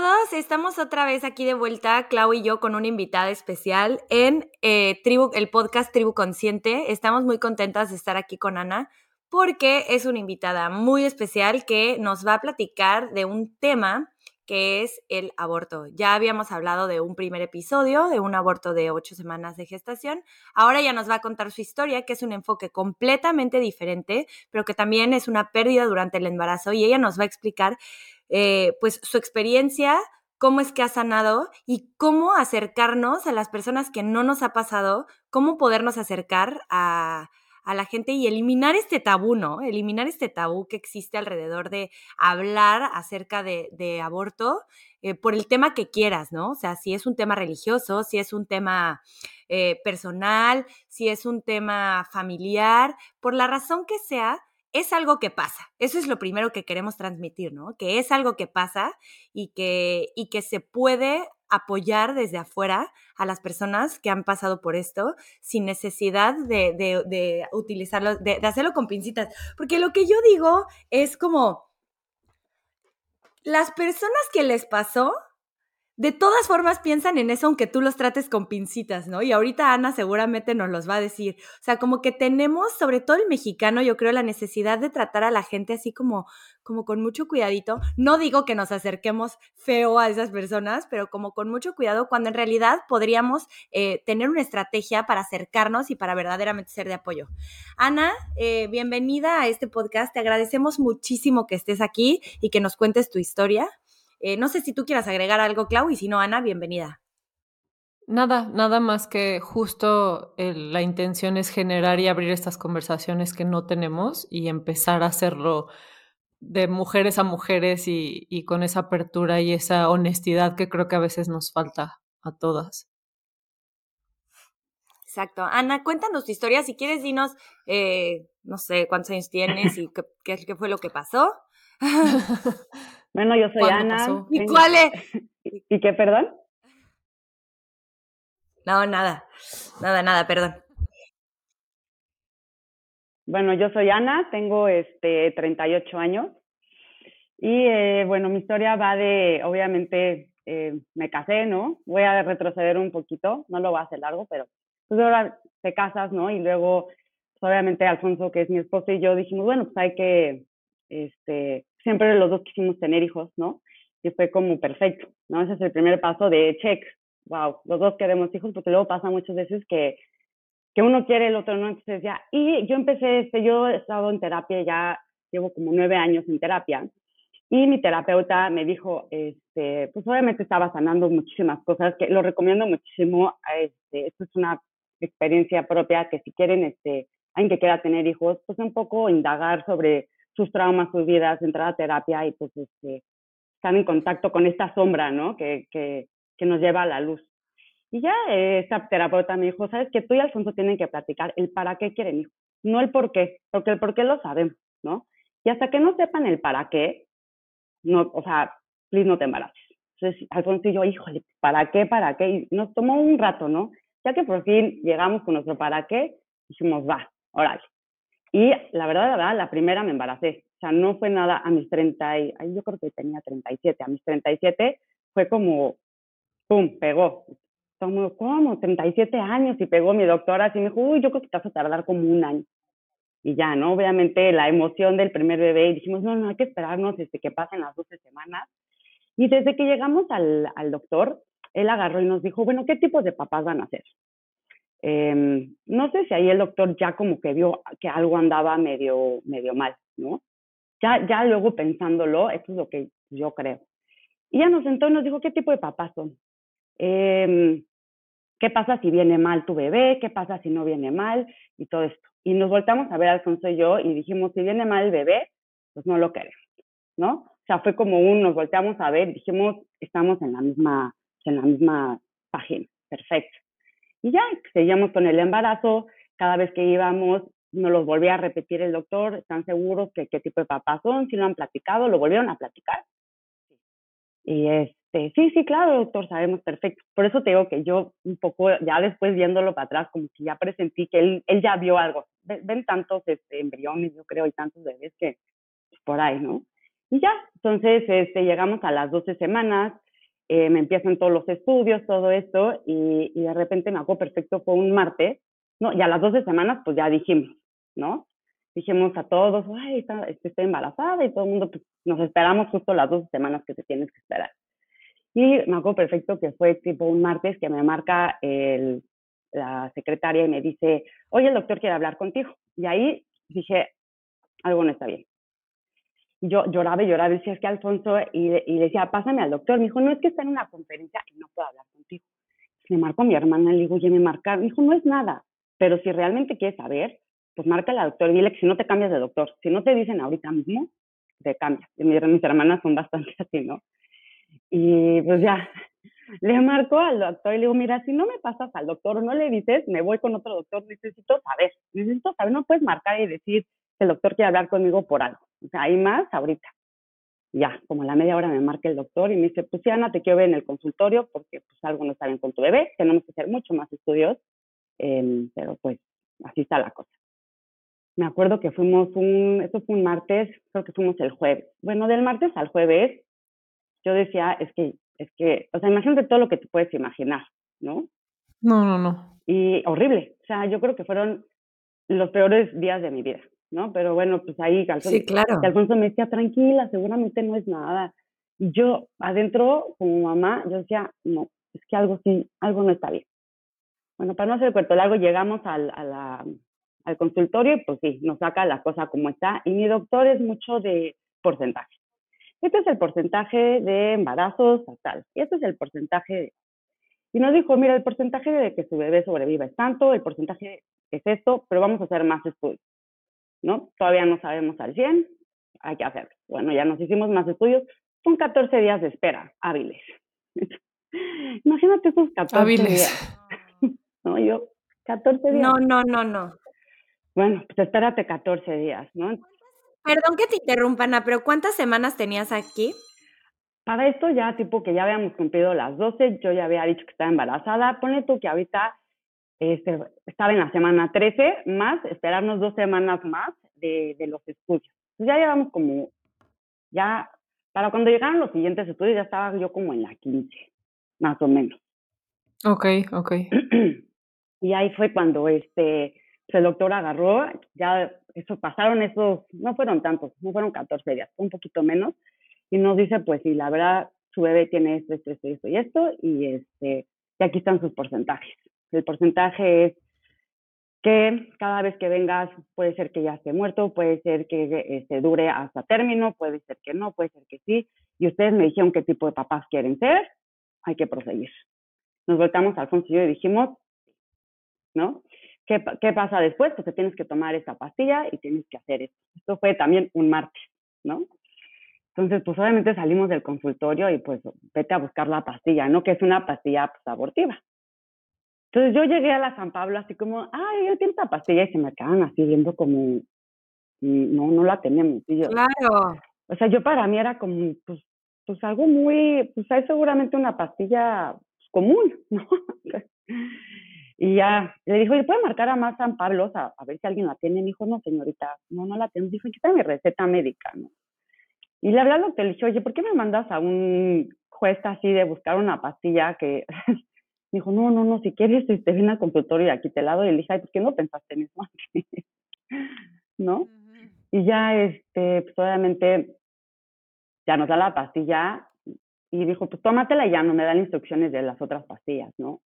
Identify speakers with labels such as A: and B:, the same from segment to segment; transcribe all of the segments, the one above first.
A: todos, estamos otra vez aquí de vuelta, Clau y yo, con una invitada especial en eh, Tribu, el podcast Tribu Consciente. Estamos muy contentas de estar aquí con Ana porque es una invitada muy especial que nos va a platicar de un tema que es el aborto. Ya habíamos hablado de un primer episodio, de un aborto de ocho semanas de gestación. Ahora ya nos va a contar su historia, que es un enfoque completamente diferente, pero que también es una pérdida durante el embarazo y ella nos va a explicar eh, pues su experiencia, cómo es que ha sanado y cómo acercarnos a las personas que no nos ha pasado, cómo podernos acercar a, la gente y eliminar este tabú, ¿no? Eliminar este tabú que existe alrededor de hablar acerca de, aborto eh, por el tema que quieras, ¿no? O sea, si es un tema religioso, si es un tema eh, personal, si es un tema familiar, por la razón que sea, es algo que pasa. Eso es lo primero que queremos transmitir, ¿no? Que es algo que pasa y que, y que se puede apoyar desde afuera a las personas que han pasado por esto sin necesidad de, de utilizarlo, de, de hacerlo con pincitas. Porque lo que yo digo es como, las personas que les pasó de todas formas piensan en eso aunque tú los trates con pincitas, ¿no? Y ahorita Ana seguramente nos los va a decir. O sea, como que tenemos, sobre todo el mexicano, yo creo, la necesidad de tratar a la gente así como, como con mucho cuidadito. No digo que nos acerquemos feo a esas personas, pero como con mucho cuidado, cuando en realidad podríamos eh, tener una estrategia para acercarnos y para verdaderamente ser de apoyo. Ana, eh, bienvenida a este podcast. Te agradecemos muchísimo que estés aquí y que nos cuentes tu historia. Eh, no sé si tú quieras agregar algo, Clau, y si no, Ana, bienvenida.
B: Nada, nada más que justo la intención es generar y abrir estas conversaciones que no tenemos y empezar a hacerlo de mujeres a mujeres y, y, con esa apertura y esa honestidad que creo que a veces nos falta a todas.
A: Exacto. Ana, cuéntanos tu historia. Si quieres, dinos, eh, no sé, cuántos años tienes y qué, qué, fue lo que pasó.
C: Bueno, yo soy Ana.
A: ¿Y cuál es?
C: ¿Y qué, perdón?
A: No, nada. Nada, nada, perdón.
C: Bueno, yo soy Ana, tengo este 38 años. Y eh, bueno, mi historia va de, obviamente, eh, me casé, ¿no? Voy a retroceder un poquito, no lo voy a hacer largo, pero pues ahora te casas, ¿no? Y luego, pues, obviamente, Alfonso, que es mi esposo, y yo dijimos, bueno, pues hay que, este, siempre los dos quisimos tener hijos, ¿no? Y fue como perfecto, ¿no? Ese es el primer paso de check, wow, los dos queremos hijos, porque luego pasa muchas veces que, que uno quiere el otro, ¿no? Entonces ya, y yo empecé, este, yo he estado en terapia ya, llevo como nueve años en terapia, y mi terapeuta me dijo, este, pues obviamente estaba sanando muchísimas cosas, que lo recomiendo muchísimo, este, esto es una experiencia propia, que si quieren, este, alguien que quiera tener hijos, pues un poco indagar sobre sus traumas, sus vidas, entrar a terapia y pues este, estar en contacto con esta sombra, ¿no? Que, que, que nos lleva a la luz. Y ya eh, esta terapeuta me dijo, sabes que tú y Alfonso tienen que platicar el para qué quieren hijos, no el por qué, porque el por qué lo sabemos, ¿no? Y hasta que no sepan el para qué, no, o sea, please no te embaraces. Entonces, Alfonso y yo, híjole, ¿para qué, para qué? Y nos tomó un rato, ¿no? Ya que por fin llegamos con nuestro para qué, dijimos, va, órale. Y la verdad, la verdad, la primera me embaracé. O sea, no fue nada a mis 30, y, yo creo que tenía 37, a mis 37 fue como, ¡pum!, pegó. Como, ¿cómo? 37 años y pegó mi doctora, así me dijo, uy, yo creo que te vas a tardar como un año. Y ya, ¿no? Obviamente la emoción del primer bebé, y dijimos, no, no, hay que esperarnos desde que pasen las 12 semanas. Y desde que llegamos al, al doctor, él agarró y nos dijo, bueno, ¿qué tipos de papás van a ser? Em, no sé si ahí el doctor ya como que vio que algo andaba medio, medio mal, ¿no? Ya, ya luego pensándolo, eso es lo que yo creo. Y ya nos sentó y nos dijo, ¿qué tipo de papás son? Em, ¿Qué pasa si viene mal tu bebé? ¿Qué pasa si no viene mal? Y todo esto. Y nos voltamos a ver Alfonso y yo y dijimos, si viene mal el bebé, pues no lo queremos, ¿no? O sea, fue como un, nos volteamos a ver, dijimos, estamos en la misma, en la misma página, perfecto. Y ya, seguíamos con el embarazo, cada vez que íbamos nos los volvía a repetir el doctor, ¿están seguros que qué tipo de papás son? Si lo han platicado, lo volvieron a platicar. Y este, sí, sí, claro, doctor, sabemos perfecto. Por eso te digo que yo un poco, ya después viéndolo para atrás, como que ya presentí que él, él ya vio algo. Ven, tantos este, embriones, yo creo, y tantos bebés que pues, por ahí, ¿no? Y ya, entonces este, llegamos a las 12 semanas, eh, me empiezan todos los estudios, todo esto, y, y de repente me hago perfecto, fue un martes, ¿no? Y a las 12 semanas, pues ya dijimos, ¿no? Dijimos a todos, ay, está, este, estoy embarazada, y todo el mundo, pues nos esperamos justo las 12 semanas que te tienes que esperar. Y me acuerdo perfecto que fue tipo un martes que me marca el, la secretaria y me dice, oye, el doctor quiere hablar contigo. Y ahí dije, algo no está bien. Yo lloraba y lloraba, decía, es que Alfonso, y, y decía, pásame al doctor. Me dijo, no, es que está en una conferencia y no puedo hablar contigo. Me marcó mi hermana, le digo, oye, me marca. Me dijo, no es nada, pero si realmente quieres saber, pues marca al doctor y dile que si no te cambias de doctor, si no te dicen ahorita mismo, te cambias. Y mis hermanas son bastante así, ¿no? Y pues ya, le marco al doctor y le digo, mira, si no me pasas al doctor o no le dices, me voy con otro doctor, necesito saber, necesito saber, no puedes marcar y decir el doctor quiere hablar conmigo por algo. O sea, hay más ahorita. Ya, como a la media hora me marca el doctor y me dice, pues Ana, te quiero ver en el consultorio porque pues algo no está bien con tu bebé, tenemos que hacer mucho más estudios, eh, pero pues así está la cosa. Me acuerdo que fuimos un, eso fue un martes, creo que fuimos el jueves. Bueno, del martes al jueves, yo decía, es que es que, o sea, imagínate todo lo que te puedes imaginar, ¿no?
B: No, no, no.
C: Y horrible. O sea, yo creo que fueron los peores días de mi vida, ¿no? Pero bueno, pues ahí
A: Alfonso, sí, claro.
C: Alfonso me decía, tranquila, seguramente no es nada. Y yo adentro, como mamá, yo decía, no, es que algo sí, algo no está bien. Bueno, para no hacer el cuento largo, llegamos al, a la, al consultorio y pues sí, nos saca la cosa como está. Y mi doctor es mucho de porcentaje. Este es el porcentaje de embarazos tal, y este es el porcentaje de... Y nos dijo, mira, el porcentaje de que su bebé sobreviva es tanto, el porcentaje es esto, pero vamos a hacer más estudios, ¿no? Todavía no sabemos al 100, hay que hacerlo. Bueno, ya nos hicimos más estudios, son 14 días de espera hábiles. Imagínate esos 14 hábiles. días. no, yo, 14 días.
A: No, no, no, no.
C: Bueno, pues espérate 14 días, ¿no?
A: Perdón que te interrumpa, Ana, pero ¿cuántas semanas tenías aquí?
C: Para esto ya, tipo que ya habíamos cumplido las 12, yo ya había dicho que estaba embarazada. Pone tú que ahorita este, estaba en la semana 13, más esperarnos dos semanas más de, de los estudios. Entonces ya llevamos como, ya, para cuando llegaron los siguientes estudios ya estaba yo como en la 15, más o menos.
B: Ok, ok.
C: y ahí fue cuando este, el doctor agarró, ya eso pasaron esos, no fueron tantos, no fueron 14 días, un poquito menos, y nos dice, pues sí, la verdad, su bebé tiene esto, esto, esto, esto y esto, y, este, y aquí están sus porcentajes. El porcentaje es que cada vez que vengas puede ser que ya esté muerto, puede ser que se este, dure hasta término, puede ser que no, puede ser que sí, y ustedes me dijeron qué tipo de papás quieren ser, hay que proseguir. Nos voltamos a Alfonso y yo y dijimos, ¿no? ¿Qué, ¿Qué, pasa después? Pues te tienes que tomar esta pastilla y tienes que hacer esto. Esto fue también un martes, ¿no? Entonces, pues obviamente salimos del consultorio y pues vete a buscar la pastilla, ¿no? Que es una pastilla pues, abortiva. Entonces yo llegué a la San Pablo así como, ay, yo tengo esta pastilla y se me quedan así viendo como, no, no la tenemos.
A: claro.
C: O sea, yo para mí era como, pues, pues algo muy, pues hay seguramente una pastilla pues, común, ¿no? Y ya le dijo, ¿y puede marcar a más San Pablo a, a, ver si alguien la tiene? Me dijo, no, señorita, no, no la tengo. Dijo, está mi receta médica, ¿no? Y le hablé al doctor, le dije, oye, ¿por qué me mandas a un juez así de buscar una pastilla que... me dijo, no, no, no, si quieres, te este, ven al consultorio y aquí te la doy. Y le dije, ay, ¿por qué no pensaste en eso ¿No? Y ya, este, pues obviamente, ya nos da la pastilla y dijo, pues tómatela y ya no me dan instrucciones de las otras pastillas, ¿no?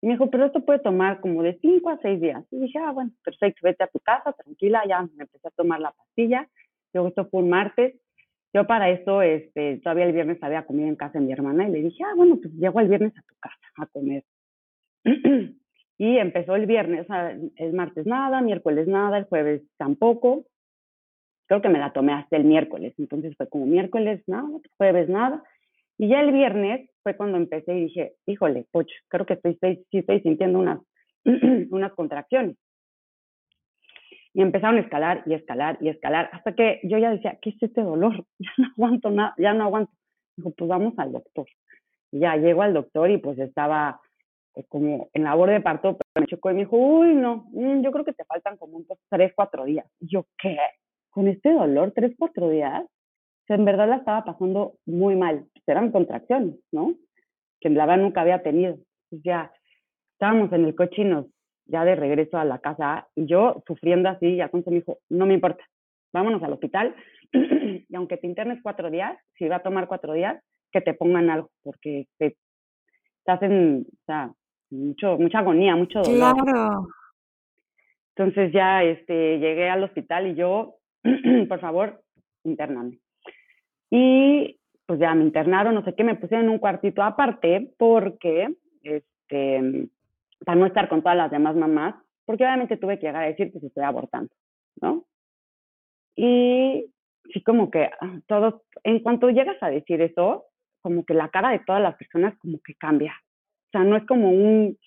C: Y me dijo, pero esto puede tomar como de 5 a 6 días. Y dije, ah, bueno, perfecto, vete a tu casa, tranquila, ya me empecé a tomar la pastilla. Luego esto fue un martes. Yo para eso, este, todavía el viernes había comido en casa de mi hermana y le dije, ah, bueno, pues llego el viernes a tu casa a comer. y empezó el viernes, o sea, el martes nada, miércoles nada, el jueves tampoco. Creo que me la tomé hasta el miércoles, entonces fue como miércoles nada, jueves nada. Y ya el viernes fue cuando empecé y dije, híjole, pocho, creo que estoy, estoy, sí estoy sintiendo unas, unas contracciones. Y empezaron a escalar y escalar y escalar, hasta que yo ya decía, ¿qué es este dolor? Ya no aguanto nada, ya no aguanto. Dijo, pues vamos al doctor. Y ya llego al doctor y pues estaba eh, como en labor de parto, pero me chocó y me dijo, uy, no, mm, yo creo que te faltan como unos tres, cuatro días. Y yo, ¿qué? ¿Con este dolor, tres, cuatro días? en verdad la estaba pasando muy mal, eran contracciones, ¿no? que la verdad nunca había tenido. ya estábamos en el coche y nos, ya de regreso a la casa, y yo sufriendo así, ya con mi dijo, no me importa, vámonos al hospital, y aunque te internes cuatro días, si va a tomar cuatro días, que te pongan algo, porque te, estás en, o sea, mucho, mucha agonía, mucho dolor. Claro. Entonces ya este, llegué al hospital y yo, por favor, intername. Y pues ya me internaron, no sé qué, me pusieron en un cuartito aparte porque, este, para no estar con todas las demás mamás, porque obviamente tuve que llegar a decir que se estoy abortando, ¿no? Y sí, como que ah, todo, en cuanto llegas a decir eso, como que la cara de todas las personas como que cambia. O sea, no es como un,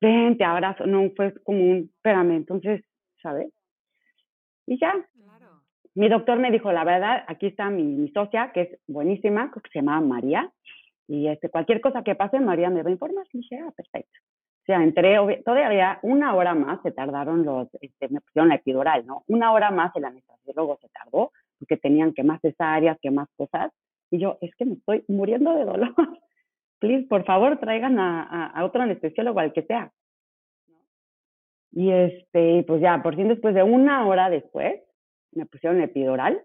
C: ven, te abrazo, no, fue como un, espérame, entonces, ¿sabes? Y ya. Mi doctor me dijo, la verdad, aquí está mi, socia, que es buenísima, que se llama María, y este, cualquier cosa que pase, María me va a informar. Y dije, ah, perfecto. O sea, entré, todavía una hora más se tardaron los, este, me pusieron la epidural, ¿no? Una hora más el anestesiólogo se tardó, porque tenían que más cesáreas, que más cosas. Y yo, es que me estoy muriendo de dolor. please, por favor, traigan a, otro anestesiólogo, al que sea. Y este, pues ya, por fin después de una hora después, me pusieron epidural.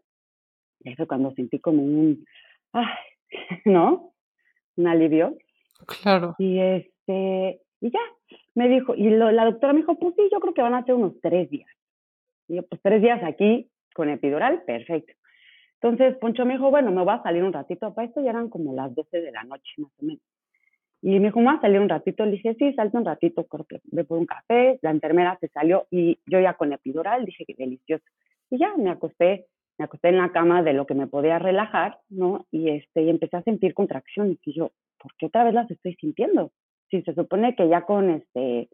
C: Y eso cuando sentí como un, ay, ¿no? Un alivio.
B: Claro.
C: Y este, y ya, me dijo, y la doctora me dijo, pues sí, yo creo que van a ser unos tres días. Y yo, pues tres días aquí con epidural, perfecto. Entonces Poncho me dijo, bueno, me voy a salir un ratito. Para esto ya eran como las 12 de la noche, más o menos. Y me dijo, me voy a salir un ratito. Le dije, sí, salte un ratito, que ve por un café. La enfermera se salió y yo ya con epidural dije que delicioso. Y ya me acosté, me acosté en la cama de lo que me podía relajar, ¿no? Y, este, y empecé a sentir contracciones. Y yo, ¿por qué otra vez las estoy sintiendo? Si se supone que ya con, este,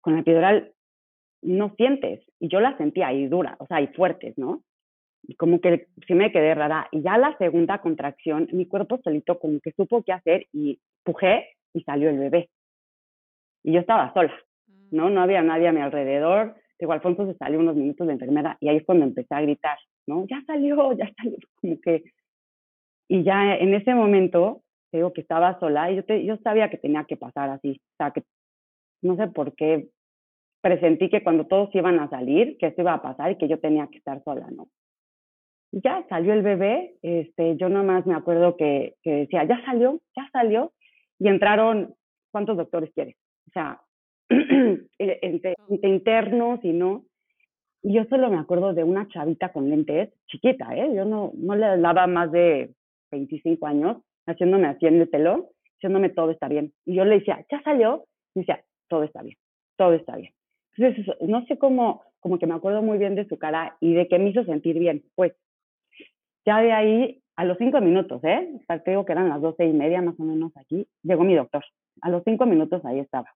C: con epidural no sientes. Y yo las sentía ahí dura, o sea, y fuertes, ¿no? y como que sí me quedé rara. Y ya la segunda contracción, mi cuerpo solito como que supo qué hacer y pujé y salió el bebé. Y yo estaba sola, ¿no? No había nadie a mi alrededor. Digo, Alfonso se salió unos minutos de enfermera y ahí es cuando empecé a gritar, ¿no? Ya salió, ya salió, como que... Y ya en ese momento, digo que estaba sola y yo, te, yo sabía que tenía que pasar así. O sea, que no sé por qué presentí que cuando todos iban a salir, que esto iba a pasar y que yo tenía que estar sola, ¿no? ya salió el bebé, este, yo nomás me acuerdo que, que decía, ya salió, ya salió, y entraron, ¿cuántos doctores quieres? O sea, entre, internos y no. Y yo solo me acuerdo de una chavita con lentes, chiquita, ¿eh? Yo no, no le daba más de 25 años, haciéndome pelo, diciéndome todo está bien. Y yo le decía, ¿ya salió? Y decía, todo está bien, todo está bien. Entonces, no sé cómo, como que me acuerdo muy bien de su cara y de que me hizo sentir bien. Pues ya de ahí, a los cinco minutos, ¿eh? digo que eran las doce y media más o menos aquí, llegó mi doctor. A los cinco minutos ahí estaba.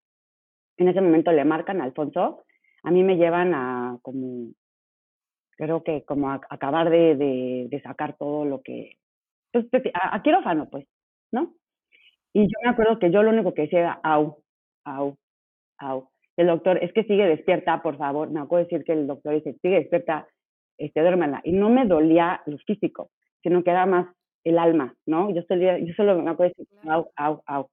C: En ese momento le marcan a Alfonso. A mí me llevan a como, creo que como a, acabar de, de, sacar todo lo que, pues, pues a, quirófano, pues, ¿no? Y yo me acuerdo que yo lo único que decía era, au, au, au. El doctor, es que sigue despierta, por favor. Me acuerdo decir que el doctor dice, sigue despierta, este, duérmela. Y no me dolía lo físico, sino que era más el alma, ¿no? Yo, yo solo me acuerdo decir, au, au, au.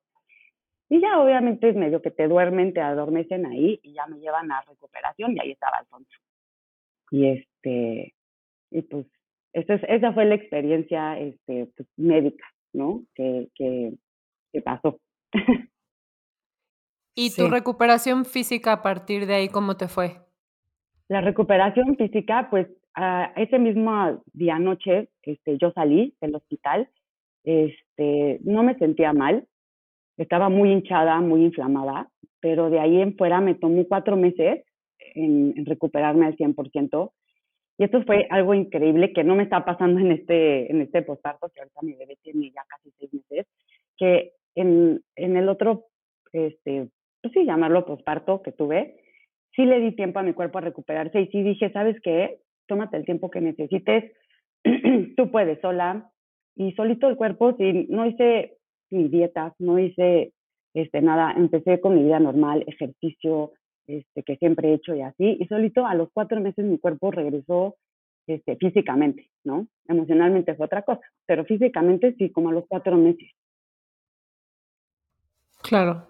C: Y ya obviamente es medio que te duermen, te adormecen ahí y ya me llevan a recuperación y ahí estaba Alfonso. Y este, y pues esa, esa fue la experiencia este, pues, médica, ¿no? Que, que, que pasó.
B: ¿Y tu recuperación física a partir de ahí cómo te fue?
C: La recuperación física, pues ese mismo día noche, este, yo salí del hospital, este, no me sentía mal, estaba muy hinchada, muy inflamada, pero de ahí en fuera me tomó cuatro meses en, recuperarme al 100%. Y esto fue algo increíble que no me está pasando en este, en este posparto, que ahorita mi bebé tiene ya casi seis meses, que en, en el otro, este, pues sí, llamarlo posparto que tuve, sí le di tiempo a mi cuerpo a recuperarse y sí dije, ¿sabes qué? tómate el tiempo que necesites, tú puedes sola y solito el cuerpo, si no hice mi dieta, no hice este, nada, empecé con mi vida normal, ejercicio, este, que siempre he hecho y así, y solito a los cuatro meses mi cuerpo regresó este, físicamente, ¿no? Emocionalmente fue otra cosa, pero físicamente sí, como a los cuatro meses.
B: Claro.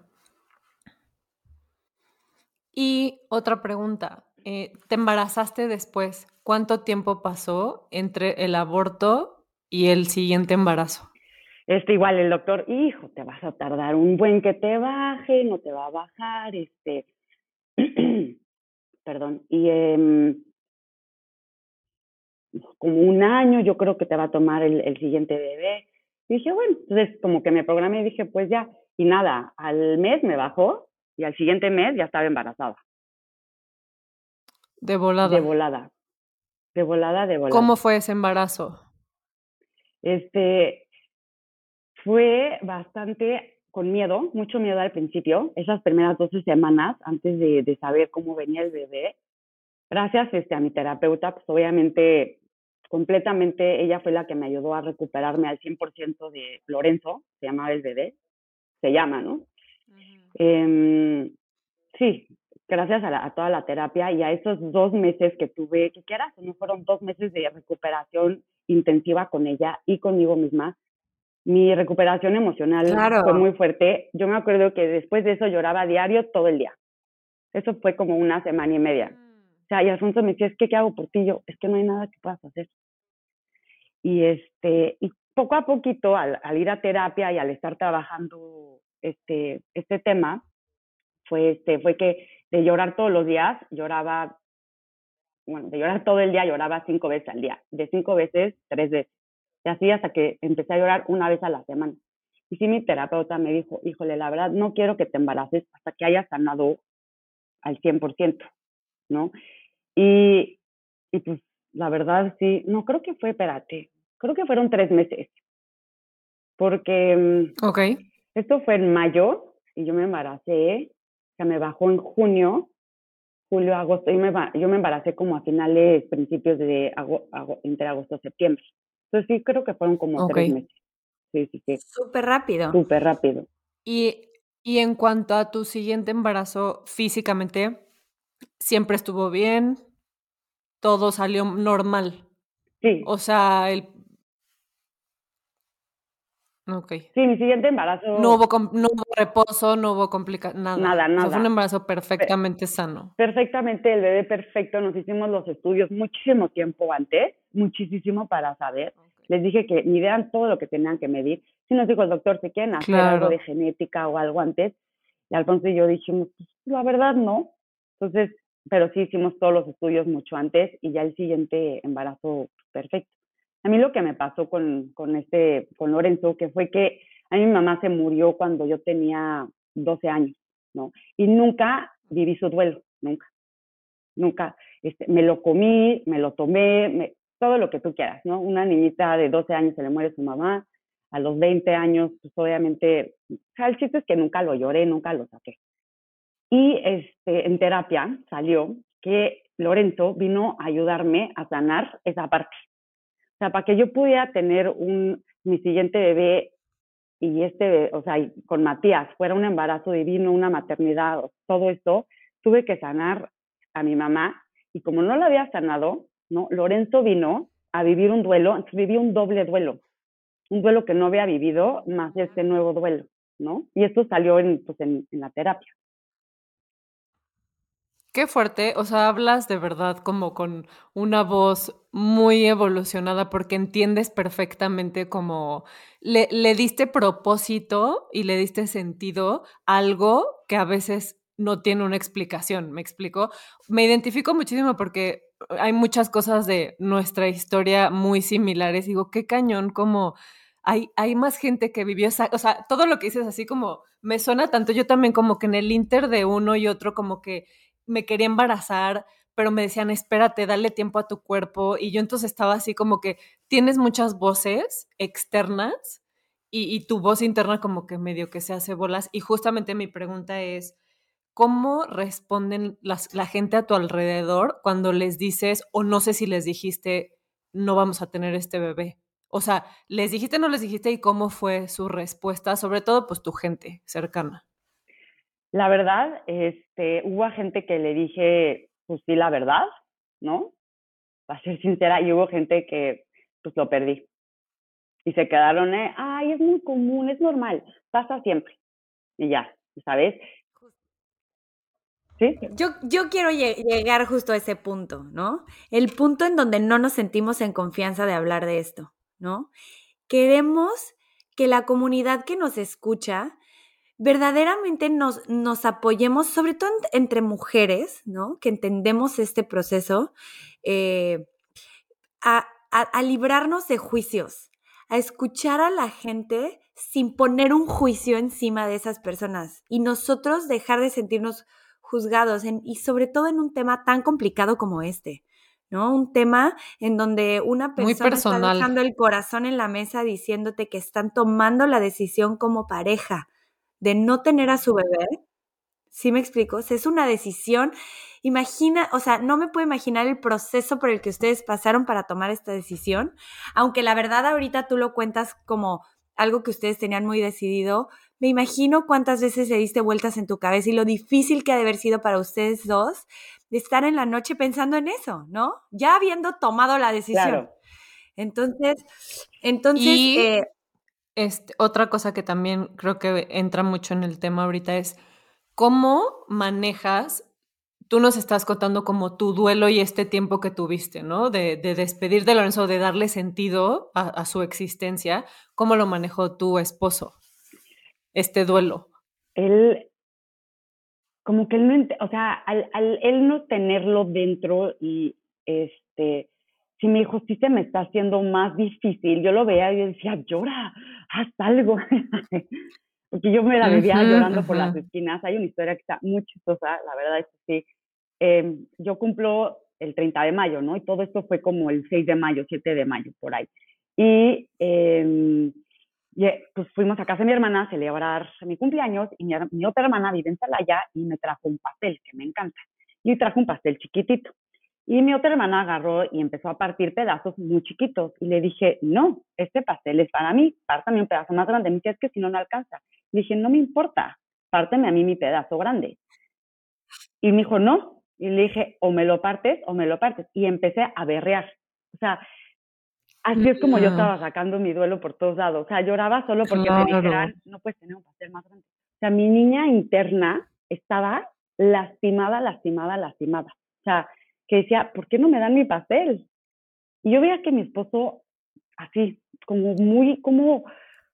B: Y otra pregunta, eh, ¿te embarazaste después? ¿Cuánto tiempo pasó entre el aborto y el siguiente embarazo?
C: Este, igual el doctor, hijo, te vas a tardar un buen que te baje, no te va a bajar, este, perdón, y em, como un año yo creo que te va a tomar el, el siguiente bebé. Y dije, bueno, entonces como que me programé y dije, pues ya, y nada, al mes me bajó y al siguiente mes ya estaba embarazada.
B: De volada.
C: De volada. De volada, de volada.
B: ¿Cómo fue ese embarazo?
C: Este, fue bastante con miedo, mucho miedo al principio, esas primeras 12 semanas antes de, de saber cómo venía el bebé. Gracias este, a mi terapeuta, pues obviamente completamente ella fue la que me ayudó a recuperarme al 100% de Lorenzo, se llamaba el bebé, se llama, ¿no? eh, sí, gracias a, a, toda la terapia y a esos dos meses que tuve, que quieras, no fueron dos meses de recuperación intensiva con ella y conmigo misma, mi recuperación emocional
A: Claro.
C: fue muy fuerte. Yo me acuerdo que después de eso lloraba diario todo el día. Eso fue como una semana y media. O sea, y Alfonso me decía, es que, ¿qué hago por ti? Yo, es que no hay nada que puedas hacer. Y este, y poco a poquito, al, al ir a terapia y al estar trabajando este, este tema, fue, este, fue que de llorar todos los días, lloraba, bueno, de llorar todo el día, lloraba cinco veces al día. De cinco veces, tres veces. Y así hasta que empecé a llorar una vez a la semana. Y sí, mi terapeuta me dijo, híjole, la verdad, no quiero que te embaraces hasta que hayas sanado al 100%, ¿no? Y, y pues, la verdad, sí, no, creo que fue, espérate, creo que fueron tres meses. Porque
B: Ok.
C: esto fue en mayo y yo me embaracé, que me bajó en junio, julio, agosto, y me, yo me embaracé como a finales, principios de ago, ago- entre agosto y septiembre. Entonces sí, creo que fueron como tres meses. Sí, sí, sí,
A: Súper rápido.
C: súper rápido.
B: Y, y en cuanto a tu siguiente embarazo físicamente, ¿siempre estuvo bien? ¿Todo salió normal?
C: Sí,
B: O sea, el... Ok.
C: sí, mi siguiente embarazo,
B: No hubo, no hubo reposo, no hubo complicaciones, nada.
C: Nada,
B: O sea, fue un
C: nada.
B: embarazo perfectamente sano.
C: perfectamente el bebé perfecto, nos hicimos los estudios muchísimo tiempo antes, muchísimo para saber. Les dije que midieran todo lo que tenían que medir. Si nos dijo el doctor, ¿se quieren hacer algo de genética o algo antes? Y Alfonso y yo dijimos, pues, la verdad no. Entonces, pero sí hicimos todos los estudios mucho antes y ya el siguiente embarazo perfecto. A mí lo que me pasó con, con este, con Lorenzo, que fue que a mi mamá se murió cuando yo tenía 12 años, ¿no? Y nunca viví su duelo, nunca, nunca. Este, me lo comí, me lo tomé, me- todo lo que tú quieras, ¿no? Una niñita de 12 años se le muere su mamá, a los 20 años, pues obviamente, o sea, el chiste es que nunca lo lloré, nunca lo saqué. Y este, en terapia salió que Lorenzo vino a ayudarme a sanar esa parte. O sea, para que yo pudiera tener un, mi siguiente bebé y este, o sea, con Matías, fuera un embarazo divino, una maternidad, todo esto, tuve que sanar a mi mamá y como no lo había sanado, ¿no? Lorenzo vino a vivir un duelo, viví un doble duelo, un duelo que no había vivido, más este nuevo duelo, ¿no? Y esto salió en, pues, en, en la terapia.
B: Qué fuerte, o sea, hablas de verdad como con una voz muy evolucionada porque entiendes perfectamente como le, le diste propósito y le diste sentido a algo que a veces no tiene una explicación, ¿me explico? Me identifico muchísimo porque hay muchas cosas de nuestra historia muy similares. Digo, qué cañón como hay, hay más gente que vivió esa, o sea, todo lo que dices así como me suena tanto, yo también como que en el inter de uno y otro como que me quería embarazar, pero me decían, espérate, dale tiempo a tu cuerpo. Y yo entonces estaba así como que tienes muchas voces externas y, tu voz interna como que medio que se hace bolas. Y justamente mi pregunta es, ¿cómo responden las, la gente a tu alrededor cuando les dices, o no sé si les dijiste, no vamos a tener este bebé? O sea, ¿les dijiste, no les dijiste y cómo fue su respuesta? Sobre todo, pues tu gente cercana.
C: La verdad, este, hubo gente que le dije, pues sí, la verdad, ¿no? Para ser sincera, y hubo gente que, pues lo perdí. Y se quedaron, eh, ay, es muy común, es normal, pasa siempre. y ya, ¿sabes? ¿Sí?
A: Yo, yo quiero llegar justo a ese punto, ¿no? El punto en donde no nos sentimos en confianza de hablar de esto, ¿no? Queremos que la comunidad que nos escucha verdaderamente nos, nos apoyemos, sobre todo entre mujeres, ¿no? Que entendemos este proceso, eh, a, a librarnos de juicios, a escuchar a la gente sin poner un juicio encima de esas personas y nosotros dejar de sentirnos juzgados y sobre todo en un tema tan complicado como este, ¿no? Un tema en donde una persona está dejando el corazón en la mesa diciéndote que están tomando la decisión como pareja de no tener a su bebé. ¿Sí me explico? es una decisión. Imagina, o sea, no me puedo imaginar el proceso por el que ustedes pasaron para tomar esta decisión, aunque la verdad ahorita tú lo cuentas como algo que ustedes tenían muy decidido, me imagino cuántas veces se diste vueltas en tu cabeza y lo difícil que ha de haber sido para ustedes dos de estar en la noche pensando en eso, ¿no? Ya habiendo tomado la decisión. Entonces, entonces...
B: Eh, este, otra cosa que también creo que entra mucho en el tema ahorita es cómo manejas tú nos estás contando como tu duelo y este tiempo que tuviste, ¿no? De, despedir de Lorenzo, de darle sentido a, su existencia. ¿Cómo lo manejó tu esposo? este duelo?
C: Él, como que él no, o sea, al, al él no tenerlo dentro y este, si sí se me está haciendo más difícil, yo lo veía y decía, llora, haz algo. Porque yo me la vivía llorando por las esquinas. Hay una historia que está muy chistosa, la verdad es que sí. Em, yo cumplo el 30 de mayo, ¿no? Y todo esto fue como el 6 de mayo, 7 de mayo, por ahí. Y eh, eh, pues fuimos a casa de mi hermana a celebrar mi cumpleaños y mi, otra hermana vive en Celaya y me trajo un pastel que me encanta. Y trajo un pastel chiquitito. Y mi otra hermana agarró y empezó a partir pedazos muy chiquitos. Y le dije, no, este pastel es para mí, pártame un pedazo más grande. Me dice, es que si no, no alcanza. Le dije, no me importa, párteme a mí mi pedazo grande. Y me dijo, no. Y le dije, o me lo partes o me lo partes. Y empecé a berrear. O sea, Así es como yo estaba sacando mi duelo por todos lados. O sea, lloraba solo porque me dijeran, no puedes tener un pastel más grande. O sea, mi niña interna estaba lastimada, lastimada, lastimada. O sea, que decía, ¿por qué no me dan mi pastel? Y yo veía que mi esposo, así, como muy, como,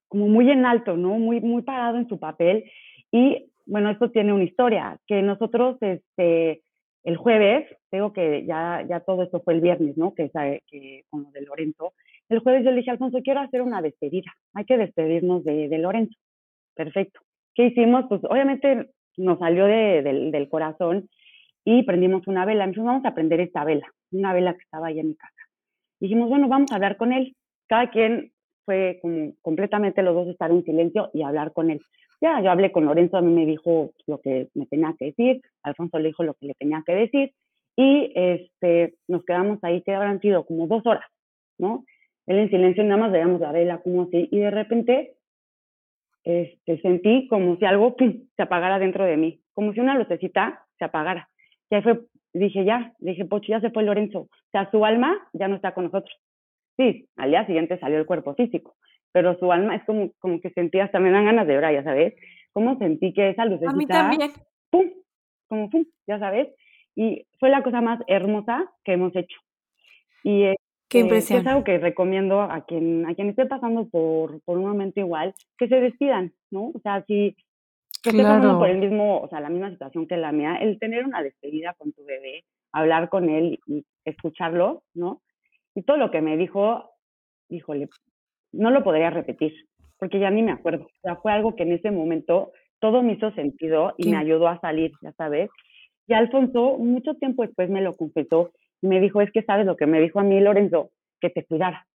C: como muy en alto, ¿no? Muy, muy parado en su papel. Y bueno, esto tiene una historia, que nosotros, este, el jueves, digo que ya, ya todo esto fue el viernes, ¿no? Que, que con lo de Lorenzo. El jueves yo le dije, Alfonso, quiero hacer una despedida. Hay que despedirnos de, de Lorenzo. Perfecto. ¿Qué hicimos? Pues obviamente nos salió de, del corazón y prendimos una vela. Me vamos a prender esta vela, una vela que estaba ahí en mi casa. dijimos, bueno, vamos a hablar con él. Cada quien fue como completamente los dos estar en silencio y hablar con él. Ya, yo hablé con Lorenzo, a mí me dijo lo que me tenía que decir, Alfonso le dijo lo que le tenía que decir, y este, nos quedamos ahí, que habrán sido como dos horas, ¿no? Él en silencio, nada más veíamos la vela, como así, y de repente este, sentí como si algo se apagara dentro de mí, como si una lucecita se apagara. Y ahí fue, dije, ya, dije, Pocho, ya se fue Lorenzo. O sea, su alma ya no está con nosotros. Sí, al día siguiente salió el cuerpo físico, pero su alma es como, como que sentía, hasta me dan ganas de llorar, ya sabes, como sentí que esa lucecita,
A: a mí también.
C: pum, como pum, ya sabes, y fue la cosa más hermosa que hemos hecho. Y eh,
A: Qué impresión.
C: es algo que recomiendo a quien, a quien esté pasando por, por un momento igual, que se despidan, ¿no? O sea, si que pasando por el mismo, o sea, la misma situación que la mía, el tener una despedida con tu bebé, hablar con él y escucharlo, ¿no? Y todo lo que me dijo, híjole, no lo podría repetir, porque ya ni me acuerdo. O sea, fue algo que en ese momento todo me hizo sentido y me ayudó a salir, ya sabes. Y Alfonso, mucho tiempo después me lo confesó y me dijo, es que sabes lo que me dijo a mí Lorenzo, que te cuidara,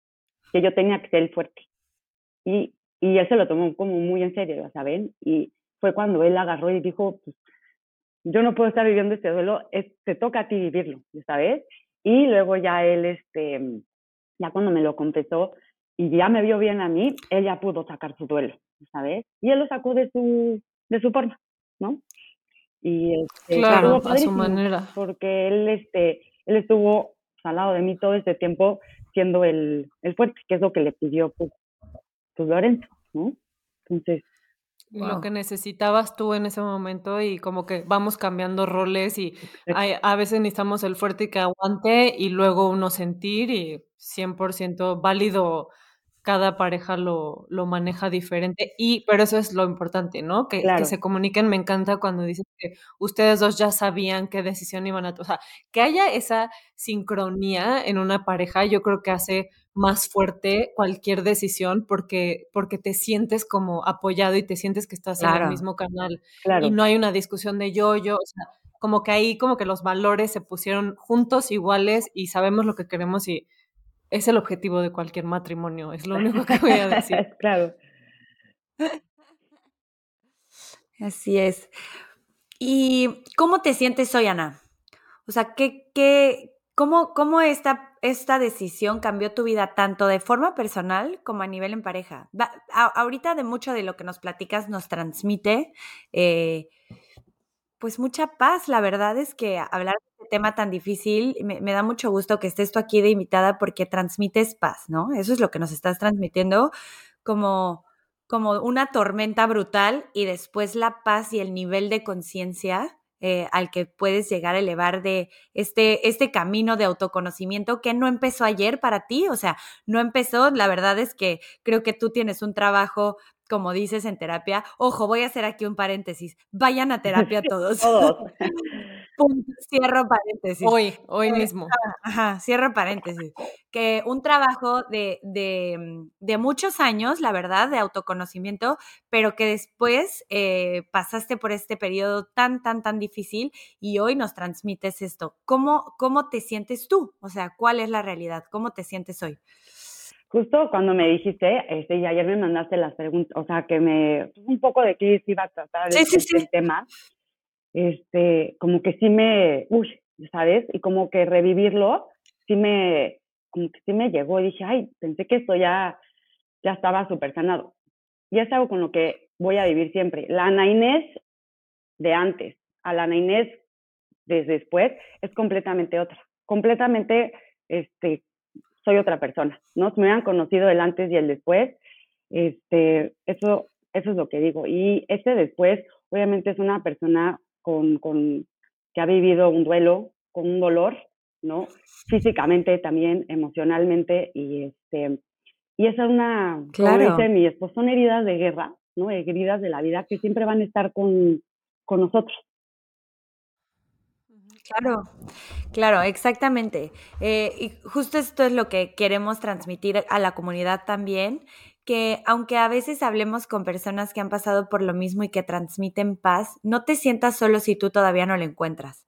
C: que yo tenía que ser fuerte. Y, y él se lo tomó como muy en serio, ya saben. Y fue cuando él agarró y dijo, pues, yo no puedo estar viviendo este duelo, es, te toca a ti vivirlo, sabes. Y luego ya él, este, ya cuando me lo confesó, y ya me vio bien a mí, ella pudo sacar su duelo, ¿sabes? Y él lo sacó de su, de su forma, ¿no?
B: Y este, claro, a su manera.
C: Porque él, este, él estuvo al lado de mí todo este tiempo siendo el, el fuerte, que es lo que le pidió pues, pues Lorenzo, ¿no? Entonces.
B: Lo que necesitabas tú en ese momento y como que vamos cambiando roles y a veces necesitamos el fuerte que aguante y luego uno sentir y 100% válido cada pareja lo, lo, maneja diferente, y, pero eso es lo importante, ¿no? Que, que, se comuniquen. Me encanta cuando dices que ustedes dos ya sabían qué decisión iban a tomar. O sea, que haya esa sincronía en una pareja, yo creo que hace más fuerte cualquier decisión porque, porque te sientes como apoyado y te sientes que estás en el mismo canal. Y no hay una discusión de yo, yo, o sea, como que ahí como que los valores se pusieron juntos, iguales, y sabemos lo que queremos y es el objetivo de cualquier matrimonio, es lo único que voy a decir.
C: claro.
A: Así es. ¿Y cómo te sientes hoy, Ana? O sea, ¿qué, qué, cómo, cómo esta, esta decisión cambió tu vida tanto de forma personal como a nivel en pareja? ahorita de mucho de lo que nos platicas nos transmite eh, pues mucha paz. La verdad es que hablar de este tema tan difícil, me, da mucho gusto que estés tú aquí de invitada porque transmites paz, ¿no? Eso es lo que nos estás transmitiendo como, como una tormenta brutal y después la paz y el nivel de conciencia eh, al que puedes llegar a elevar de este, este camino de autoconocimiento que no empezó ayer para ti, o sea, no empezó, la verdad es que creo que tú tienes un trabajo como dices en terapia, ojo, voy a hacer aquí un paréntesis, vayan a terapia todos.
C: todos.
A: cierro paréntesis.
B: Hoy, hoy mismo.
A: Ajá, cierro paréntesis. Que un trabajo de, de, mm, de, muchos años, la verdad, de autoconocimiento, pero que después eh, pasaste por este periodo tan, tan, tan difícil y hoy nos transmites esto. ¿Cómo, ¿Cómo te sientes tú? O sea, ¿cuál es la realidad? ¿Cómo te sientes hoy?
C: justo cuando me dijiste, este, y ayer me mandaste las preguntas, o sea, que me, un poco de qué iba a tratar el, tema, este, como que sí me, uy, ¿sabes? Y como que revivirlo, sí me, como que sí me llegó y dije, ay, pensé que esto ya, ya estaba súper sanado. Y es algo con lo que voy a vivir siempre. La Ana Inés de antes a la Ana Inés de después es completamente otra, completamente, este, soy otra persona, ¿no? Me hubieran conocido el antes y el después, este, eso, eso es lo que digo. Y ese después, obviamente, es una persona con, con, que ha vivido un duelo, con un dolor, ¿no? Físicamente también, emocionalmente, y este, y esa es una, claro. como dice mi esposo, son heridas de guerra, ¿no? Heridas de la vida que siempre van a estar con, con nosotros.
A: Claro, claro, exactamente. Eh, y justo esto es lo que queremos transmitir a la comunidad también, que aunque a veces hablemos con personas que han pasado por lo mismo y que transmiten paz, no te sientas solo si tú todavía no lo encuentras.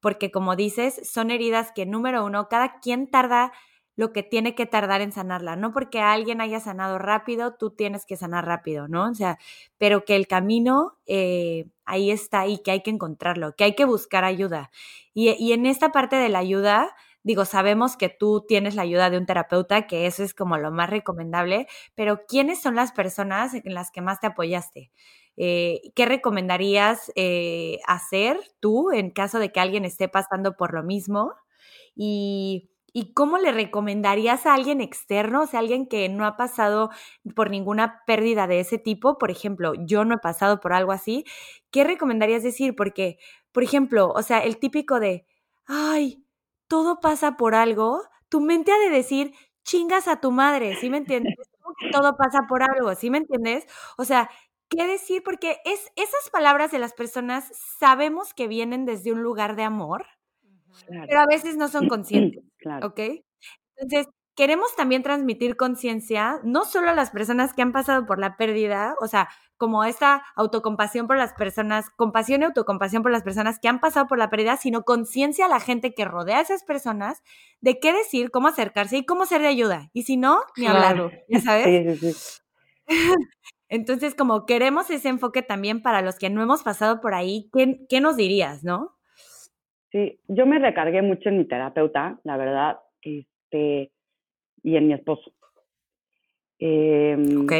A: Porque como dices, son heridas que, número uno, cada quien tarda lo que tiene que tardar en sanarla. No porque alguien haya sanado rápido, tú tienes que sanar rápido, ¿no? O sea, pero que el camino eh, ahí está y que hay que encontrarlo, que hay que buscar ayuda. Y, y en esta parte de la ayuda, digo, sabemos que tú tienes la ayuda de un terapeuta, que eso es como lo más recomendable, pero ¿quiénes son las personas en las que más te apoyaste? Eh, ¿Qué recomendarías eh, hacer tú en caso de que alguien esté pasando por lo mismo? Y ¿Y cómo le recomendarías a alguien externo, o sea, alguien que no ha pasado por ninguna pérdida de ese tipo? Por ejemplo, yo no he pasado por algo así. ¿Qué recomendarías decir? Porque, por ejemplo, o sea, el típico de, ay, todo pasa por algo, tu mente ha de decir, chingas a tu madre, ¿sí me entiendes? todo pasa por algo, ¿sí me entiendes? O sea, ¿qué decir? Porque es, esas palabras de las personas sabemos que vienen desde un lugar de amor pero a veces no son conscientes, ¿ok? Entonces, queremos también transmitir conciencia, no solo a las personas que han pasado por la pérdida, o sea, como esta autocompasión por las personas, compasión y autocompasión por las personas que han pasado por la pérdida, sino conciencia a la gente que rodea a esas personas de qué decir, cómo acercarse y cómo ser de ayuda. Y si no, ni hablar, ¿ya sabes? Sí, sí, sí. Entonces, como queremos ese enfoque también para los que no hemos pasado por ahí, ¿qué, qué nos dirías, no?
C: Sí, yo me recargué mucho en mi terapeuta, la verdad, este, y en mi esposo.
A: Eh, ok.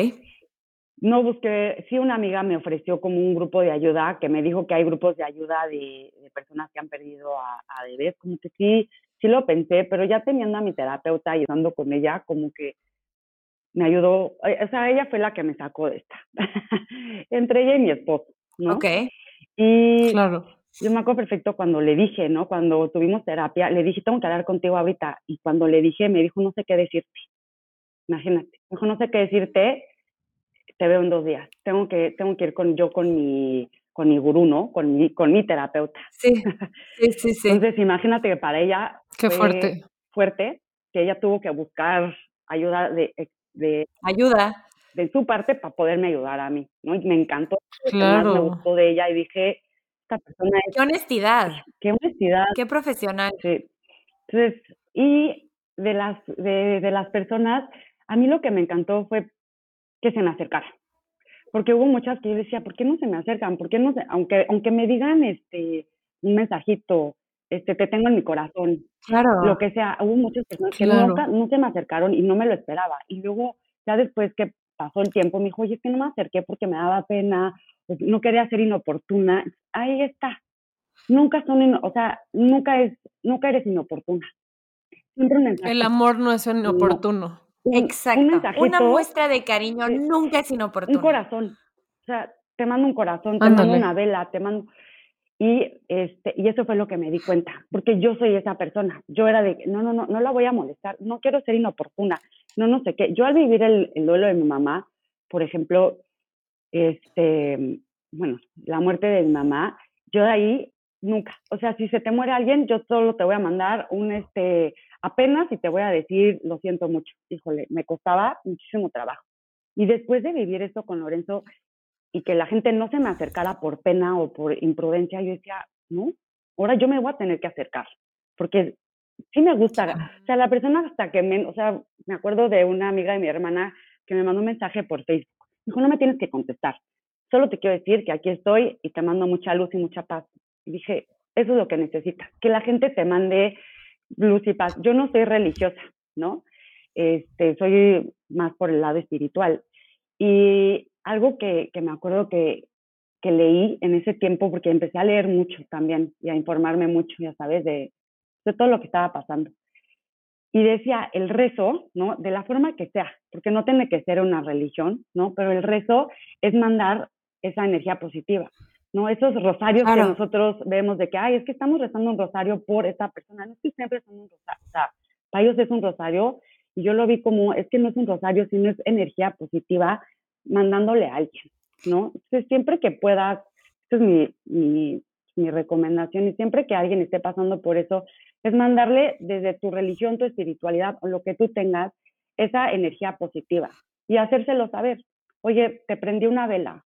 C: No busqué, sí una amiga me ofreció como un grupo de ayuda, que me dijo que hay grupos de ayuda de, personas que han perdido a, a bebés, como que sí, sí lo pensé, pero ya teniendo a mi terapeuta y estando con ella, como que me ayudó, eh, o sea, ella fue la que me sacó de esta, entre ella y mi esposo, ¿no?
A: Ok.
C: Y
B: Claro.
C: Yo me acuerdo perfecto cuando le dije, ¿no? Cuando tuvimos terapia, le dije, tengo que hablar contigo ahorita. Y cuando le dije, me dijo, no sé qué decirte. Imagínate. Me dijo, no sé qué decirte, te veo en dos días. Tengo que, tengo que ir con yo con mi, con mi gurú, ¿no? Con mi, con mi terapeuta.
A: Sí, sí, sí, sí.
C: Entonces, imagínate que para ella
B: Qué
C: fue
B: fuerte.
C: fuerte, que ella tuvo que buscar ayuda de, de,
A: Ayuda.
C: de su parte para poderme ayudar a mí, ¿no? Y me encantó, más me
B: Claro.
C: gustó de ella y dije, esta persona es,
A: Qué honestidad.
C: qué honestidad,
A: Qué profesional.
C: Sí. Entonces, y de las, de, de las personas, a mí lo que me encantó fue que se me acercaran. Porque hubo muchas que yo decía, ¿por qué no se me acercan? ¿Por qué no se, aunque, aunque me digan este, un mensajito, este, te tengo en mi corazón,
A: Claro.
C: lo que sea, hubo muchas personas que
B: Claro.
C: nunca, no se me acercaron y no me lo esperaba. Y luego, ya después que pasó el tiempo, me dijo, oye, es que no me acerqué porque me daba pena, no quería ser inoportuna. Ahí está. Nunca son, ino- o sea, nunca es, nunca eres inoportuna. Siempre un mensaje.
B: El amor no es inoportuno.
C: un- un
A: Exacto. Una muestra de cariño
C: Sí.
A: nunca es
C: un
A: inoportuna.
C: corazón. O sea, te mando un corazón, te mando una vela, te mando. Y, este, y eso fue lo que me di cuenta, porque yo soy esa persona. Yo era de, no, no, no, no la voy a molestar, no quiero ser inoportuna, no, no sé qué. Yo al vivir el, el duelo de mi mamá, por ejemplo, este, bueno, la muerte de mi mamá, yo de ahí nunca. O sea, si se te muere alguien, yo solo te voy a mandar un, este, apenas y te voy a decir, lo siento mucho. Híjole, me costaba muchísimo trabajo. Y después de vivir esto con Lorenzo y que la gente no se me acercara por pena o por imprudencia, yo decía, no, ahora yo me voy a tener que acercar, porque sí me gusta, o sea, la persona hasta que me, o sea, me acuerdo de una amiga de mi hermana que me mandó un mensaje por Facebook, dijo, no me tienes que contestar, solo te quiero decir que aquí estoy y te mando mucha luz y mucha paz. Y dije, eso es lo que necesitas, que la gente te mande luz y paz. Yo no soy religiosa, ¿no? Este, soy más por el lado espiritual. Y algo que, que me acuerdo que, que leí en ese tiempo, porque empecé a leer mucho también y a informarme mucho, ya sabes, de, de todo lo que estaba pasando. Y decía, el rezo, ¿no? De la forma que sea, porque no tiene que ser una religión, ¿no? Pero el rezo es mandar esa energía positiva, ¿no? Esos rosarios
A: Claro.
C: que nosotros vemos de que, ay, es que estamos rezando un rosario por esta persona, no es que siempre rezando un rosario, o sea, para ellos es un rosario, y yo lo vi como, es que no es un rosario, sino es energía positiva mandándole a alguien, ¿no? Entonces, siempre que puedas, esta es mi, mi, mi recomendación, y siempre que alguien esté pasando por eso, es mandarle desde tu religión, tu espiritualidad o lo que tú tengas, esa energía positiva y hacérselo saber. Oye, te prendí una vela.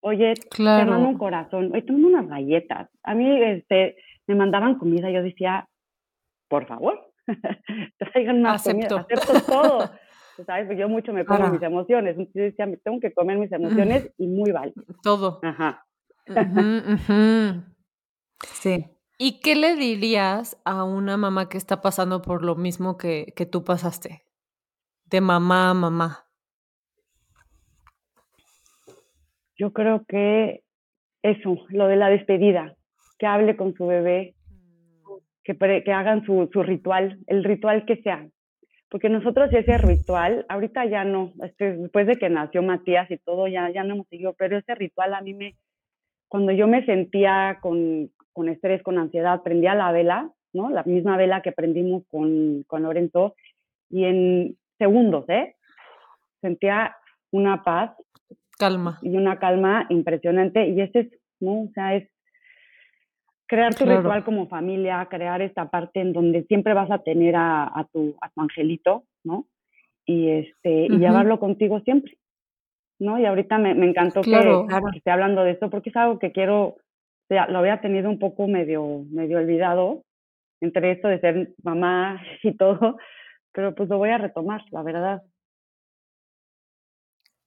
C: Oye, te mando un
B: Claro.
C: corazón. Oye, te mando unas galletas. A mí este, me mandaban comida. Yo decía, por favor, traigan más comida.
B: Acepto.
C: Acepto todo. ¿Sabes? Porque yo mucho me como
A: Claro.
C: mis emociones. Entonces decía, tengo que comer mis emociones y muy válido.
B: Todo.
C: Ajá.
B: Ujú, ujú.
A: Sí.
B: ¿Y qué le dirías a una mamá que está pasando por lo mismo que, que tú pasaste? De mamá a mamá.
C: Yo creo que eso, lo de la despedida, que hable con su bebé, que, pre- que hagan su, su ritual, el ritual que sea. Porque nosotros ese ritual, ahorita ya no, este, después de que nació Matías y todo, ya, ya no hemos seguido, pero ese ritual a mí me, cuando yo me sentía con, con estrés, con ansiedad, prendía la vela, ¿no? La misma vela que prendimos con, con Lorenzo, y en segundos, ¿eh? Sentía una paz
B: Calma.
C: y una calma impresionante y ese es, ¿no? O sea, es crear tu
B: Claro.
C: ritual como familia, crear esta parte en donde siempre vas a tener a, a tu, a tu angelito, ¿no? Y, este, y llevarlo contigo siempre, ¿no? Y ahorita me, me encantó que-
B: Claro.
C: que, esté hablando de esto porque es algo que quiero, lo había tenido un poco medio, medio olvidado entre esto de ser mamá y todo, pero pues lo voy a retomar, la verdad.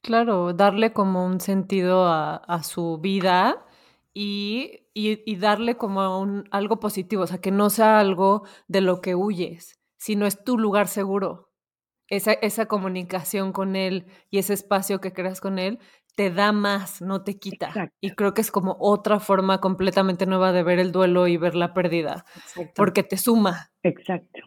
B: Claro, darle como un sentido a, su vida y, y- y darle como un, algo positivo, o sea, que no sea algo de lo que huyes, sino es tu lugar seguro. Esa, esa comunicación con él y ese espacio que creas con él te da más, no te quita.
C: Exacto.
B: Y creo que es como otra forma completamente nueva de ver el duelo y ver la pérdida,
A: Exacto.
B: porque te suma.
C: Exacto.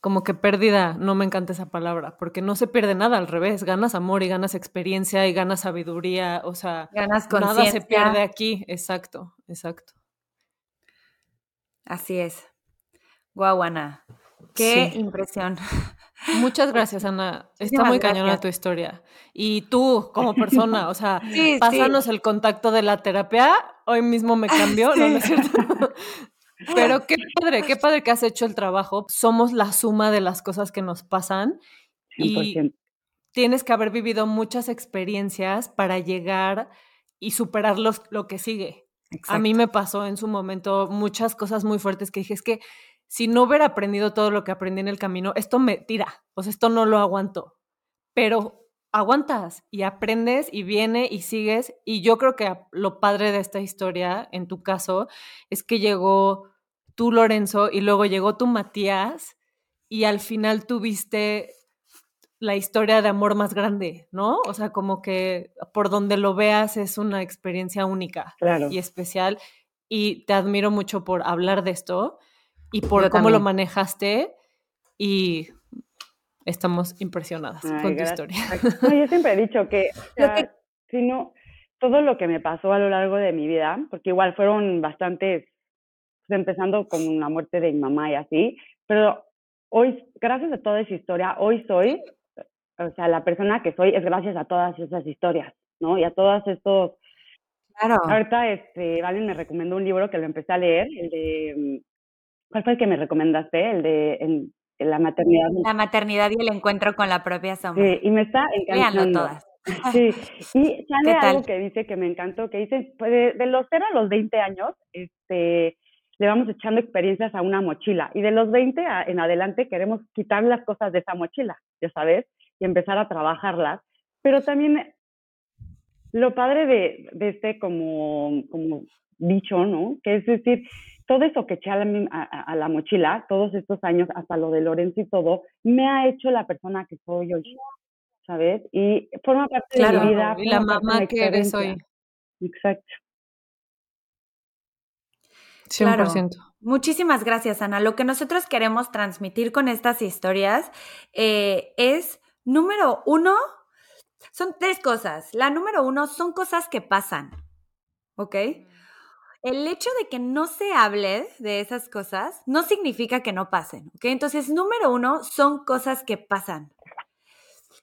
B: como que pérdida, no me encanta esa palabra, porque no se pierde nada, al revés, ganas amor y ganas experiencia y ganas sabiduría, o sea,
A: ganas
B: nada se pierde aquí, exacto, exacto.
A: Así es. Guau, Ana. Qué impresión.
B: Muchas gracias, Ana. Está muy cañona tu historia. Y tú, como persona, o sea, pásanos el contacto de la terapia. Hoy mismo me cambió, ¿no, ¿no es cierto? Pero qué padre, qué padre que has hecho el trabajo. Somos la suma de las cosas que nos pasan y tienes que haber vivido muchas experiencias para llegar y superar lo que sigue. A mí me pasó en su momento muchas cosas muy fuertes que dije, es que si no hubiera aprendido todo lo que aprendí en el camino, esto me tira, o sea, esto no lo aguanto. Pero aguantas y aprendes y viene y sigues. Y yo creo que lo padre de esta historia, en tu caso, es que llegó tú, Lorenzo, y luego llegó tú, Matías, y al final tuviste la historia de amor más grande, ¿no? O sea, como que por donde lo veas es una experiencia única y especial. Y te admiro mucho por hablar de esto y por cómo lo manejaste y estamos impresionadas con tu historia.
C: yo siempre he dicho que, si no, todo lo que me pasó a lo largo de mi vida, porque igual fueron bastantes, pues, empezando con una muerte de mi mamá y así, pero hoy, gracias a toda esa historia, hoy soy, o sea, la persona que soy es gracias a todas esas historias, ¿no? Y a todos estos...
A: Claro.
C: Ahorita, este, Valen me recomendó un libro que lo empecé a leer, el de... ¿Cuál fue el que me recomendaste? El de la maternidad.
A: La maternidad y el encuentro con la propia sombra.
C: Sí, y me está encantando. todas. Sí, y sale algo que dice que me encantó, que dice, pues de, los 0 a los 20 años, este, le vamos echando experiencias a una mochila, y de los 20 en adelante queremos quitar las cosas de esa mochila, ya sabes, y empezar a trabajarlas, pero también lo padre de, de este como, como dicho, ¿no? Que es decir, todo eso que eché a la, mochila, todos estos años, hasta lo de Lorenzo y todo, me ha hecho la persona que soy hoy, ¿sabes? Y forma parte de mi vida.
B: Y la mamá que eres hoy.
C: Exacto.
B: 100%.
A: Muchísimas gracias, Ana. Lo que nosotros queremos transmitir con estas historias eh, es, número uno, son tres cosas. La número uno son cosas que pasan, ¿ok? El hecho de que no se hable de esas cosas no significa que no pasen, ¿ok? Entonces, número uno, son cosas que pasan.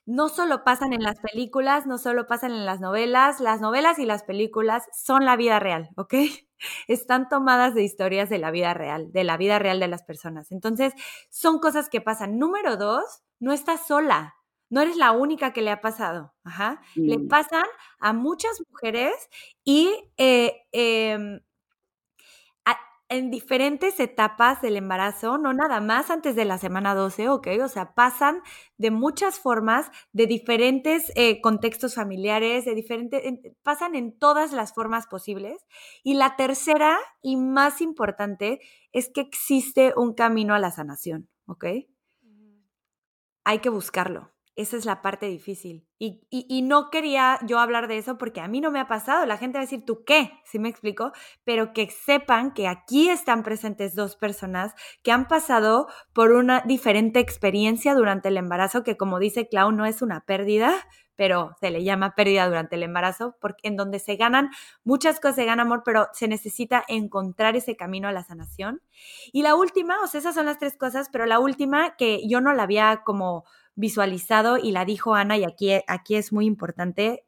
A: No solo pasan en las películas, no solo pasan en las novelas, las novelas y las películas son la vida real, ¿ok? Están tomadas de historias de la vida real, de la vida real de las personas. Entonces, son cosas que pasan. Número dos, no estás sola, no eres la única que le ha pasado. Ajá. Le mm. pasan a muchas mujeres y eh, em, en diferentes etapas del embarazo, no nada más antes de la semana 12, ¿ok? O sea, pasan de muchas formas, de diferentes eh, contextos familiares, de diferentes, pasan en todas las formas posibles. Y la tercera y más importante es que existe un camino a la sanación, ¿ok? Hay que buscarlo. Esa es la parte difícil. Y, no quería yo hablar de eso porque a mí no me ha pasado. La gente va a decir, ¿tú qué? ¿Sí me explico? Pero que sepan que aquí están presentes dos personas que han pasado por una diferente experiencia durante el embarazo, que como dice Clau, no es una pérdida, pero se le llama pérdida durante el embarazo, porque en donde se ganan muchas cosas, se gana amor, pero se necesita encontrar ese camino a la sanación. Y la última, o sea, esas son las tres cosas, pero la última que yo no la había como visualizado y la dijo Ana y aquí, aquí es muy importante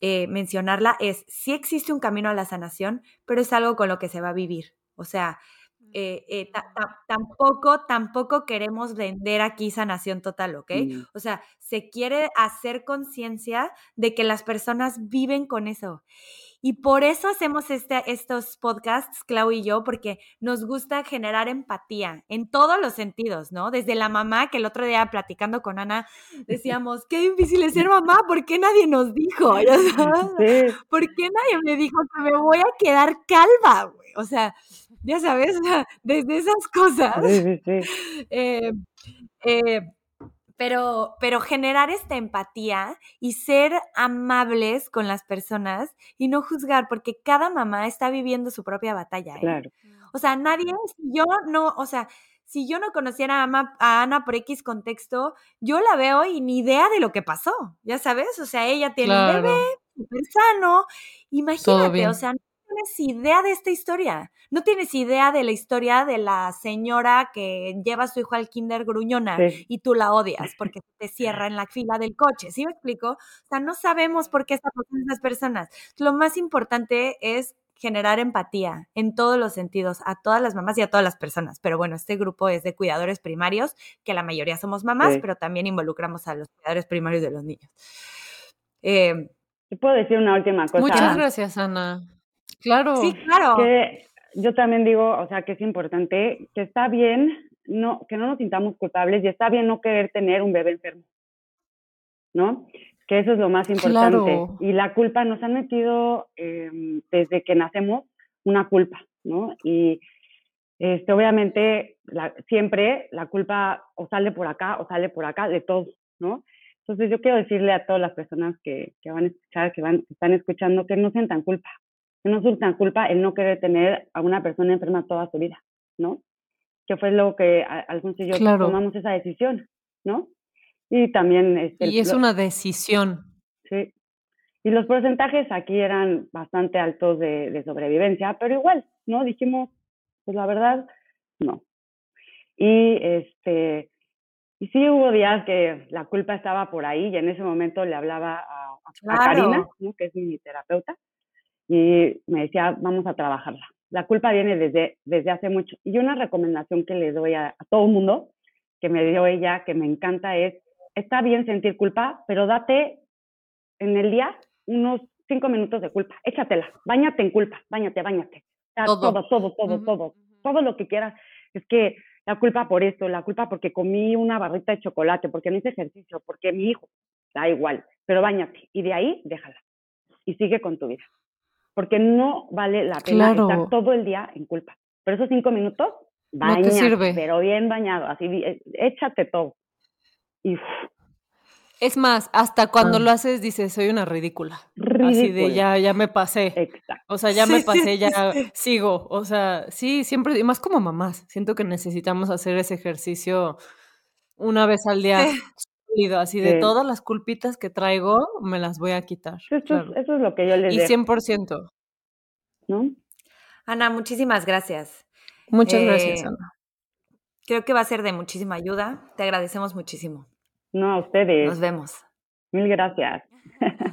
A: eh, mencionarla, es si existe un camino a la sanación, pero es algo con lo que se va a vivir. O sea, eh, eh, tampoco, tampoco queremos vender aquí sanación total, ¿ok? Mm. O sea, se quiere hacer conciencia de que las personas viven con eso. Y por eso hacemos este, estos podcasts, Clau y yo, porque nos gusta generar empatía en todos los sentidos, ¿no? Desde la mamá, que el otro día platicando con Ana, decíamos, qué difícil es ser mamá, ¿por qué nadie nos dijo? ¿Por qué nadie me dijo que me voy a quedar calva, güey? O sea, ya sabes, desde esas cosas. Sí, sí, eh, eh, pero, pero generar esta empatía y ser amables con las personas y no juzgar, porque cada mamá está viviendo su propia batalla. ¿eh?
C: Claro.
A: O sea, nadie, yo no, o sea, si yo no conociera a, Ana por X contexto, yo la veo y ni idea de lo que pasó, ya sabes, o sea, ella tiene un bebé súper sano, imagínate, o sea, tienes idea de esta historia. No tienes idea de la historia de la señora que lleva a su hijo al kinder gruñona y tú la odias porque te cierra en la fila del coche. ¿Sí me explico? O sea, no sabemos por qué están pasando esas personas. Lo más importante es generar empatía en todos los sentidos, a todas las mamás y a todas las personas. Pero bueno, este grupo es de cuidadores primarios, que la mayoría somos mamás, pero también involucramos a los cuidadores primarios de los niños.
C: Eh, puedo decir una última cosa?
B: Muchas gracias, Ana. Claro.
A: Sí, claro.
C: Que yo también digo, o sea, que es importante, que está bien, no, que no nos sintamos culpables y está bien no querer tener un bebé enfermo, ¿no? Que eso es lo más importante. Y la culpa nos han metido em, desde que nacemos una culpa, ¿no? Y este, obviamente siempre la culpa o sale por acá o sale por acá de todos, ¿no? Entonces yo quiero decirle a todas las personas que, que van a escuchar, que van, que están escuchando, que no sientan culpa, no sientan culpa el no querer tener a una persona enferma toda su vida, ¿no? Que fue lo que Alfonso y yo tomamos esa decisión, ¿no? Y también...
B: Este, y es una decisión.
C: Sí. Y los porcentajes aquí eran bastante altos de, de sobrevivencia, pero igual, ¿no? Dijimos, pues la verdad, no. Y este, y sí hubo días que la culpa estaba por ahí y en ese momento le hablaba a, a Karina, ¿no? que es mi terapeuta, y me decía, vamos a trabajarla. La culpa viene desde, desde hace mucho. Y una recomendación que le doy a, todo el mundo, que me dio ella, que me encanta, es, está bien sentir culpa, pero date en el día unos cinco minutos de culpa. Échatela, bañate en culpa, bañate, bañate. todo, todo, todo, todo, todo, todo lo que quieras. Es que la culpa por esto, la culpa porque comí una barrita de chocolate, porque no hice ejercicio, porque mi hijo, da igual, pero bañate. Y de ahí, déjala. Y sigue con tu vida porque no vale la pena estar todo el día en culpa. Pero esos cinco minutos, baña, pero bien bañado, así, eh, échate todo. Y,
B: es más, hasta cuando lo haces dices, soy una ridícula. Así de ya, ya me pasé. Exacto. O sea, ya me pasé, ya sigo. O sea, sí, siempre, y más como mamás, siento que necesitamos hacer ese ejercicio una vez al día así de todas las culpitas que traigo, me las voy a quitar.
C: Eso, es, lo que yo les
B: digo. Y 100%.
C: ¿No?
A: Ana, muchísimas gracias.
B: Muchas gracias, eh, Ana.
A: Creo que va a ser de muchísima ayuda. Te agradecemos muchísimo.
C: No, a ustedes.
A: Nos vemos.
C: Mil gracias.